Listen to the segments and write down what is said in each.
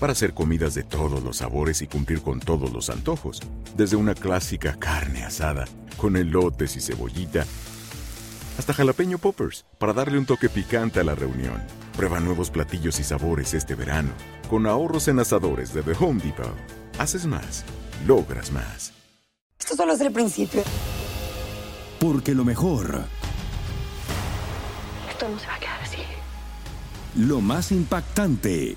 Para hacer comidas de todos los sabores y cumplir con todos los antojos. Desde una clásica carne asada, con elotes y cebollita, hasta jalapeño poppers, para darle un toque picante a la reunión. Prueba nuevos platillos y sabores este verano, con ahorros en asadores de The Home Depot. Haces más, logras más. Esto solo es el principio. Porque lo mejor, Esto no se va a quedar así. lo más impactante.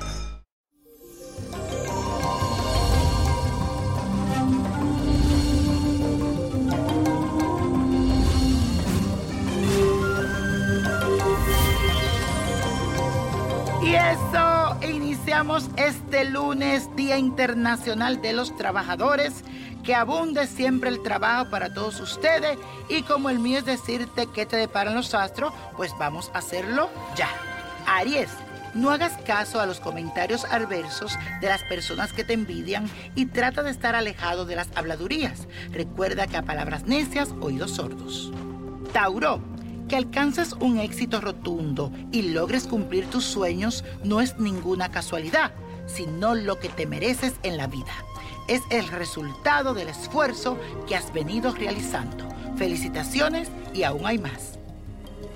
Y eso, iniciamos este lunes, Día Internacional de los Trabajadores. Que abunde siempre el trabajo para todos ustedes. Y como el mío es decirte qué te deparan los astros, pues vamos a hacerlo ya. Aries, no hagas caso a los comentarios adversos de las personas que te envidian y trata de estar alejado de las habladurías. Recuerda que a palabras necias, oídos sordos. Tauro, que alcances un éxito rotundo y logres cumplir tus sueños no es ninguna casualidad, sino lo que te mereces en la vida. Es el resultado del esfuerzo que has venido realizando. Felicitaciones y aún hay más.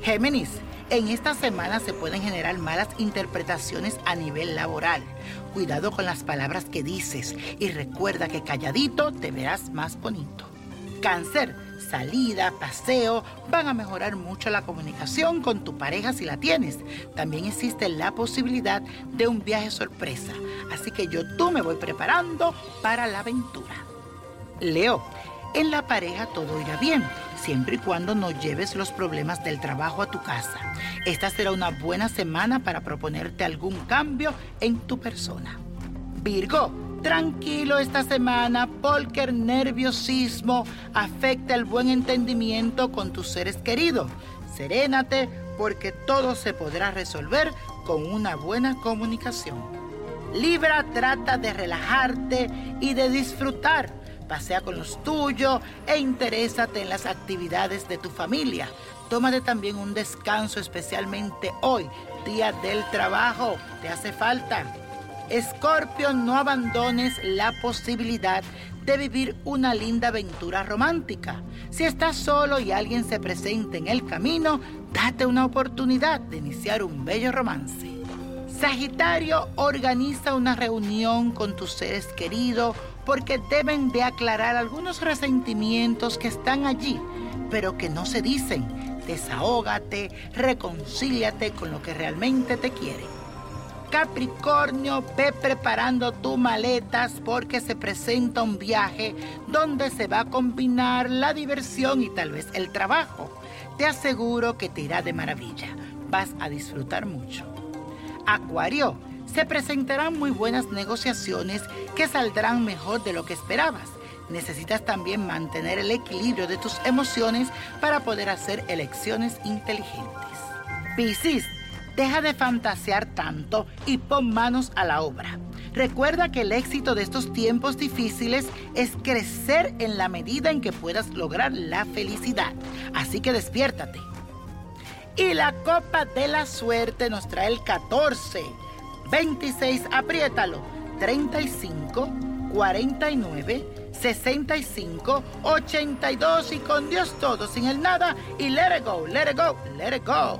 Géminis, en esta semana se pueden generar malas interpretaciones a nivel laboral. Cuidado con las palabras que dices y recuerda que calladito te verás más bonito. Cáncer, salida, paseo, van a mejorar mucho la comunicación con tu pareja si la tienes. También existe la posibilidad de un viaje sorpresa, así que yo tú me voy preparando para la aventura. Leo, en la pareja todo irá bien, siempre y cuando no lleves los problemas del trabajo a tu casa. Esta será una buena semana para proponerte algún cambio en tu persona. Virgo, tranquilo esta semana porque el nerviosismo afecta el buen entendimiento con tus seres queridos. Serénate porque todo se podrá resolver con una buena comunicación. Libra trata de relajarte y de disfrutar. Pasea con los tuyos e interésate en las actividades de tu familia. Tómate también un descanso, especialmente hoy, día del trabajo. Te hace falta. Escorpio, no abandones la posibilidad de vivir una linda aventura romántica. Si estás solo y alguien se presenta en el camino, date una oportunidad de iniciar un bello romance. Sagitario, organiza una reunión con tus seres queridos porque deben de aclarar algunos resentimientos que están allí, pero que no se dicen. Desahógate, reconcíliate con lo que realmente te quieren. Capricornio, ve preparando tus maletas porque se presenta un viaje donde se va a combinar la diversión y tal vez el trabajo. Te aseguro que te irá de maravilla. Vas a disfrutar mucho. Acuario, se presentarán muy buenas negociaciones que saldrán mejor de lo que esperabas. Necesitas también mantener el equilibrio de tus emociones para poder hacer elecciones inteligentes. Piscis, deja de fantasear tanto y pon manos a la obra. Recuerda que el éxito de estos tiempos difíciles es crecer en la medida en que puedas lograr la felicidad. Así que despiértate. Y la copa de la suerte nos trae el 14, 26, apriétalo, 35, 49, 65, 82 y con Dios todo, sin el nada y let it go, let it go, let it go.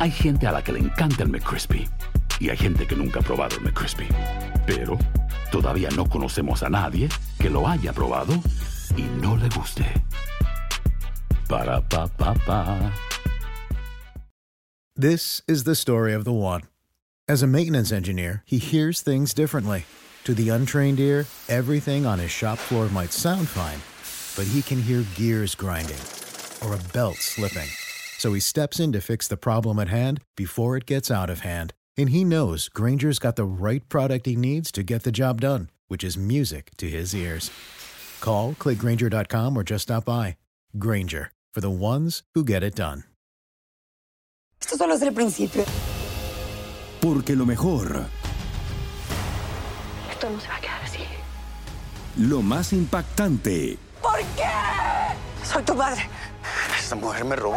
Hay gente a la que le encanta el McCrispy y hay gente que nunca ha probado el McCrispy. Pero todavía no conocemos a nadie que lo haya probado y no le guste. Para pa pa pa. This is the story of the one. As a maintenance engineer, he hears things differently. To the untrained ear, everything on his shop floor might sound fine, but he can hear gears grinding or a belt slipping. So he steps in to fix the problem at hand before it gets out of hand. And he knows Granger's got the right product he needs to get the job done, which is music to his ears. Call, clickgranger.com, or just stop by. Granger, for the ones who get it done. Esto solo es el principio. Porque lo mejor, Esto no se va a quedar así. lo más impactante, ¿Por qué? Soy tu madre. Esta mujer me robó.